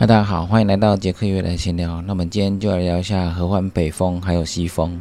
嗨，大家好，欢迎来到杰克月来闲聊。那我们今天就来聊一下合欢北峰还有西峰。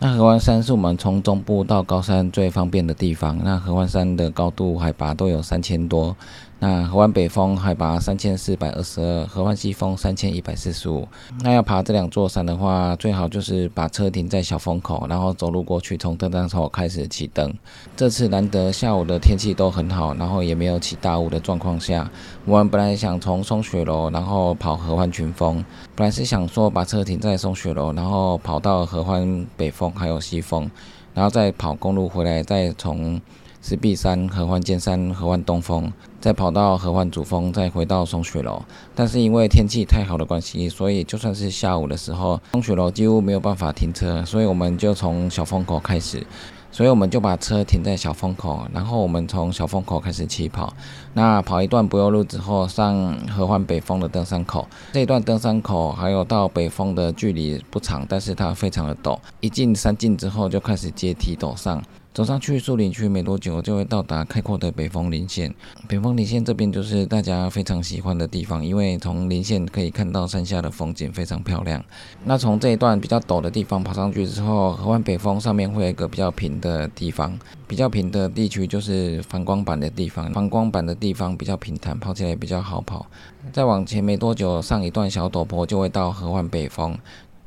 那合欢山是我们从中部到高山最方便的地方。那合欢山的高度海拔都有三千多。那合欢北峰海拔三千四百二十二，合欢西峰三千一百四十五。那要爬这两座山的话，最好就是把车停在小风口，然后走路过去，从登山口开始起登。这次难得下午的天气都很好，然后也没有起大雾的状况下，我们本来想从松雪楼，然后跑合欢群峰。本来是想说把车停在松雪楼，然后跑到合欢北峰还有西峰，然后再跑公路回来，再从。石壁山、合欢尖山、合欢东峰，再跑到合欢主峰，再回到松雪楼。但是因为天气太好的关系，所以就算是下午的时候，松雪楼几乎没有办法停车，所以我们就从小风口开始。所以我们就把车停在小风口，然后我们从小风口开始起跑。那跑一段柏油路之后，上合欢北峰的登山口。这一段登山口还有到北峰的距离不长，但是它非常的陡。一进山径之后，就开始阶梯陡上。走上去树林区没多久，就会到达开阔的北峰林线。北峰林线这边就是大家非常喜欢的地方，因为从林线可以看到山下的风景非常漂亮。那从这一段比较陡的地方跑上去之后，合欢北峰上面会有一个比较平的地方。比较平的地区就是反光板的地方，反光板的地方比较平坦，跑起来比较好跑。再往前没多久，上一段小陡坡就会到合欢北峰。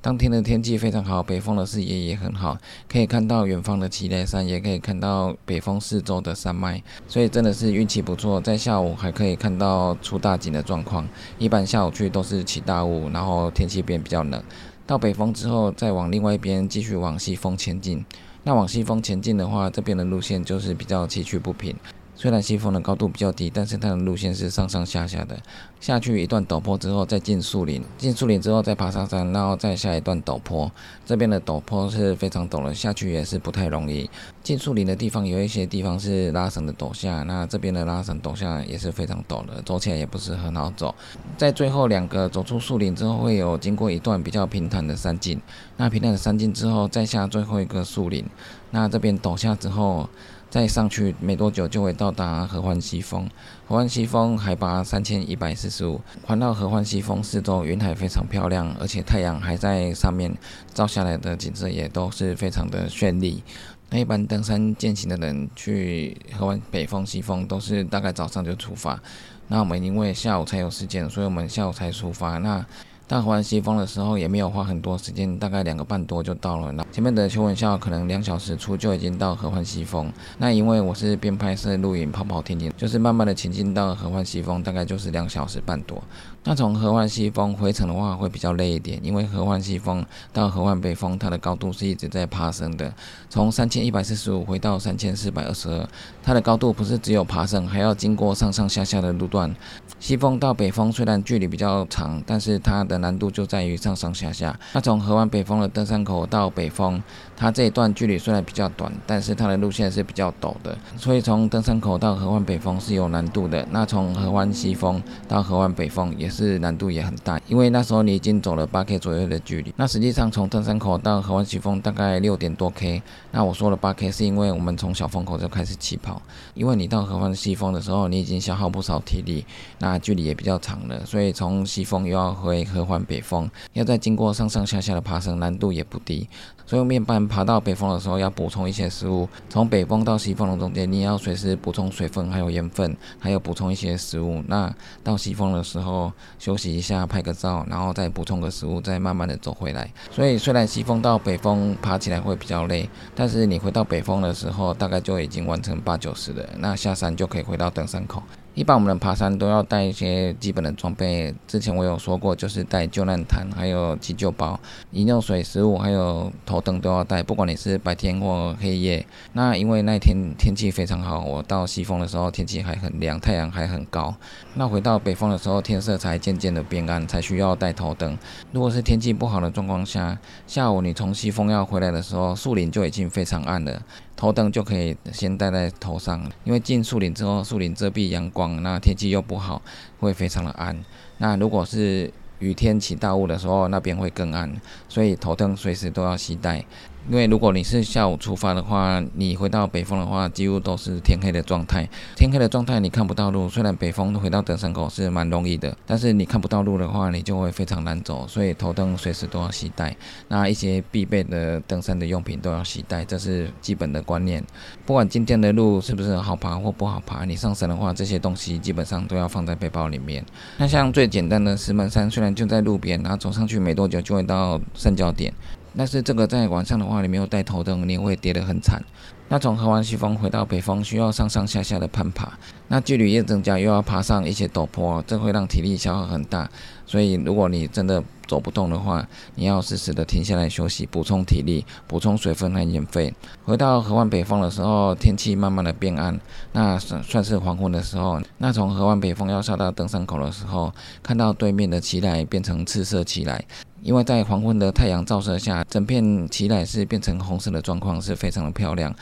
当天的天气非常好，北峰的视野也很好，可以看到远方的祁连山，也可以看到北峰四周的山脉，所以真的是运气不错。在下午还可以看到出大景的状况。一般下午去都是起大雾，然后天气变比较冷。到北峰之后，再往另外一边继续往西峰前进。那往西峰前进的话，这边的路线就是比较崎岖不平。虽然西峰的高度比较低，但是它的路线是上上下下的。下去一段陡坡之后，再进树林，进树林之后再爬上山，然后再下一段陡坡。这边的陡坡是非常陡的，下去也是不太容易。进树林的地方有一些地方是拉绳的陡下，那这边的拉绳陡下也是非常陡的，走起来也不是很好走。在最后两个走出树林之后，会有经过一段比较平坦的山径。那平坦的山径之后，再下最后一个树林。那这边陡下之后。再上去没多久就会到达合欢西峰。合欢西峰海拔三千一百四十五，环绕合欢西峰四周云海非常漂亮，而且太阳还在上面照下来的景色也都是非常的绚丽。那一般登山健行的人去合欢北峰、西峰都是大概早上就出发。那我们因为下午才有时间，所以我们下午才出发。那到合欢西峰的时候也没有花很多时间，大概两个半多就到了。那前面的邱文校可能两小时出就已经到合欢西峰。那因为我是边拍摄录影跑跑停停，就是慢慢的前进到合欢西峰，大概就是两小时半多。那从合欢西峰回程的话会比较累一点，因为合欢西峰到合欢北峰它的高度是一直在爬升的，从三千一百四十五回到三千四百二十二，它的高度不是只有爬升，还要经过上上下下的路段。西峰到北峰虽然距离比较长，但是它的的难度就在于上上下下。那从河湾北峰的登山口到北峰，它这一段距离虽然比较短，但是它的路线是比较陡的，所以从登山口到合欢北峰是有难度的。那从合欢西峰到合欢北峰也是难度也很大，因为那时候你已经走了八 K 左右的距离。那实际上从登山口到合欢西峰大概六点多 K。那我说了八 K 是因为我们从小风口就开始起跑，因为你到合欢西峰的时候，你已经消耗不少体力，那距离也比较长了，所以从西峰又要回合欢北峰，要再经过上上下下的爬升，难度也不低。所以面班爬到北峰的时候要补充一些食物，从北峰到西峰的中间，你要随时补充水分，还有盐分，还有补充一些食物。那到西峰的时候休息一下，拍个照，然后再补充个食物，再慢慢的走回来。所以虽然西峰到北峰爬起来会比较累，但是你回到北峰的时候，大概就已经完成八九十了。那下山就可以回到登山口。一般我们爬山都要带一些基本的装备。之前我有说过，就是带救难毯，还有急救包、饮用水、食物，还有头灯都要带。不管你是白天或黑夜。那因为那天天气非常好，我到西峰的时候天气还很凉，太阳还很高。那回到北峰的时候，天色才渐渐的变暗，才需要带头灯。如果是天气不好的状况下，下午你从西峰要回来的时候，树林就已经非常暗了。头灯就可以先戴在头上，因为进树林之后，树林遮蔽阳光那天气又不好，会非常的暗。那如果是雨天起大雾的时候，那边会更暗，所以头灯随时都要携带。因为如果你是下午出发的话，你回到北峰的话，几乎都是天黑的状态。天黑的状态你看不到路，虽然北峰回到登山口是蛮容易的，但是你看不到路的话，你就会非常难走。所以头灯随时都要携带，那一些必备的登山的用品都要携带，这是基本的观念。不管今天的路是不是好爬或不好爬，你上山的话，这些东西基本上都要放在背包里面。那像最简单的石门山，虽然就在路边，然后走上去没多久就会到山脚点。但是这个在晚上的话，你没有带头灯，你会跌得很惨。那从河湾西峰回到北峰，需要上上下下的攀爬，那距离越增加，又要爬上一些陡坡，这会让体力消耗很大。所以如果你真的走不动的话，你要适时的停下来休息，补充体力，补充水分和盐分。回到河湾北峰的时候，天气慢慢的变暗，那算算是黄昏的时候。那从河湾北峰要下到登山口的时候，看到对面的旗来变成赤色旗来。因为在黄昏的太阳照射下，整片旗来是变成红色的状况，是非常的漂亮。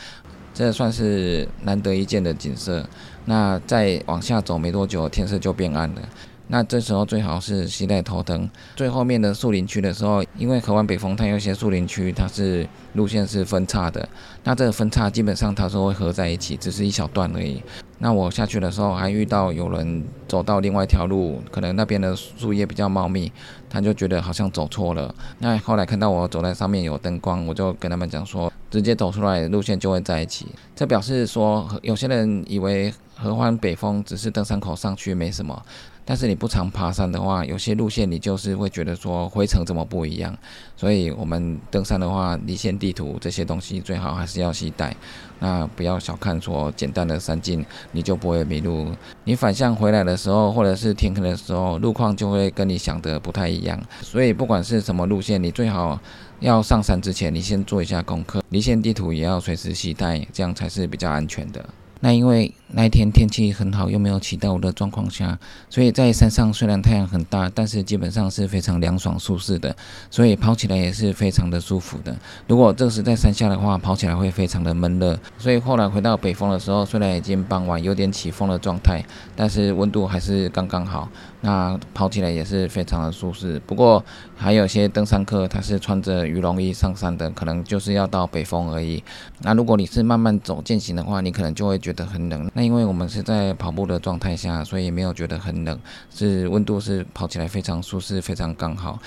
这算是难得一见的景色。那再往下走没多久，天色就变暗了。那这时候最好是携带头灯。最后面的树林区的时候，因为河湾北峰它有些树林区，它是路线是分叉的。那这个分叉基本上它是会合在一起，只是一小段而已。那我下去的时候还遇到有人走到另外一条路，可能那边的树叶比较茂密，他就觉得好像走错了。那后来看到我走在上面有灯光，我就跟他们讲说，直接走出来路线就会在一起。这表示说，有些人以为合欢北峰只是登山口上去没什么。但是你不常爬山的话，有些路线你就是会觉得说灰尘怎么不一样，所以我们登山的话，离线地图这些东西最好还是要携带。那不要小看说简单的山径，你就不会迷路。你反向回来的时候，或者是天黑的时候，路况就会跟你想的不太一样。所以不管是什么路线，你最好要上山之前，你先做一下功课，离线地图也要随时携带，这样才是比较安全的。那因为那一天天气很好，又没有起到的状况下，所以在山上虽然太阳很大，但是基本上是非常凉爽舒适的，所以跑起来也是非常的舒服的。如果这是在山下的话，跑起来会非常的闷热。所以后来回到北峰的时候，虽然已经傍晚，有点起风的状态，但是温度还是刚刚好。那跑起来也是非常的舒适。不过还有些登山客他是穿着羽绒衣上山的，可能就是要到北峰而已。那如果你是慢慢走践行的话，你可能就会觉觉得很冷。那因为我们是在跑步的状态下，所以没有觉得很冷，是温度是跑起来非常舒适，非常刚好。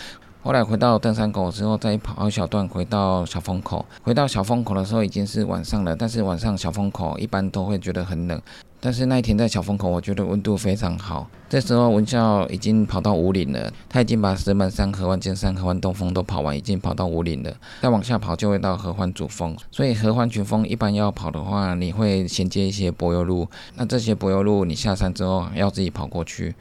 后来回到登山口之后，再跑一小段回到小风口。回到小风口的时候已经是晚上了，但是晚上小风口一般都会觉得很冷。但是那一天在小风口，我觉得温度非常好。这时候文孝已经跑到五岭了，他已经把石门山、合湾尖山、合湾东峰都跑完，已经跑到五岭了。再往下跑就会到合欢主峰。所以合欢群峰一般要跑的话，你会衔接一些柏油路。那这些柏油路你下山之后要自己跑过去。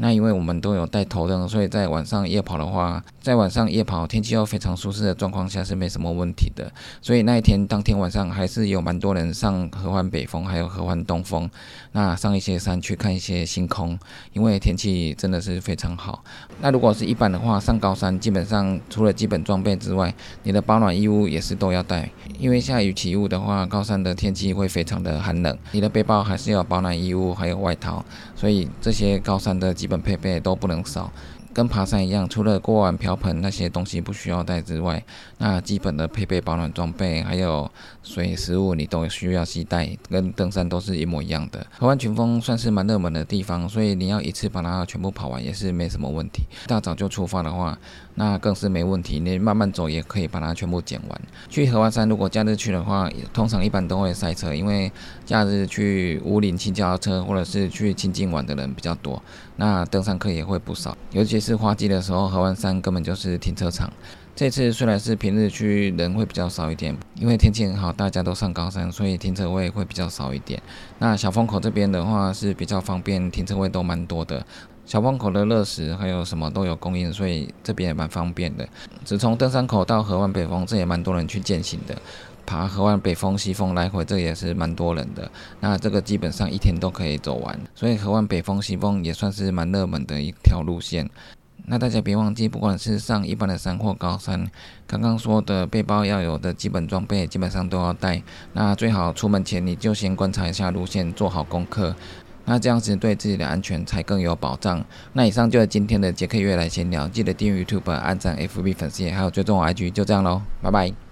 那因为我们都有带头灯，所以在晚上夜跑的话，在晚上夜跑天气又非常舒适的状况下是没什么问题的。所以那一天当天晚上还是有蛮多人上合欢北峰，还有合欢东峰，那上一些山去看一些星空，因为天气真的是非常好。那如果是一般的话，上高山基本上除了基本装备之外，你的保暖衣物也是都要带，因为下雨起雾的话，高山的天气会非常的寒冷，你的背包还是要保暖衣物还有外套，所以这些高山的基本配备都不能少，跟爬山一样，除了锅碗瓢盆那些东西不需要带之外，那基本的配备保暖装备还有水、食物你都需要携带，跟登山都是一模一样的。合湾群峰算是蛮热门的地方，所以你要一次把它全部跑完也是没什么问题。大早就出发的话。那更是没问题，你慢慢走也可以把它全部捡完。去合欢山，如果假日去的话，通常一般都会塞车，因为假日去五岭骑脚踏车或者是去清境玩的人比较多，那登山客也会不少。尤其是花季的时候，合欢山根本就是停车场。这次虽然是平日去，人会比较少一点，因为天气很好，大家都上高山，所以停车位会比较少一点。那小风口这边的话是比较方便，停车位都蛮多的。小风口的热食还有什么都有供应，所以这边也蛮方便的。只从登山口到河湾北峰，这也蛮多人去践行的。爬河湾北峰、西峰来回，这也是蛮多人的。那这个基本上一天都可以走完，所以河湾北峰、西峰也算是蛮热门的一条路线。那大家别忘记，不管是上一般的山或高山，刚刚说的背包要有的基本装备，基本上都要带。那最好出门前你就先观察一下路线，做好功课。那这样子对自己的安全才更有保障。那以上就是今天的杰克月来闲聊，记得订阅 YouTube、按赞 FB 粉丝页，还有追踪我 IG，就这样喽，拜拜。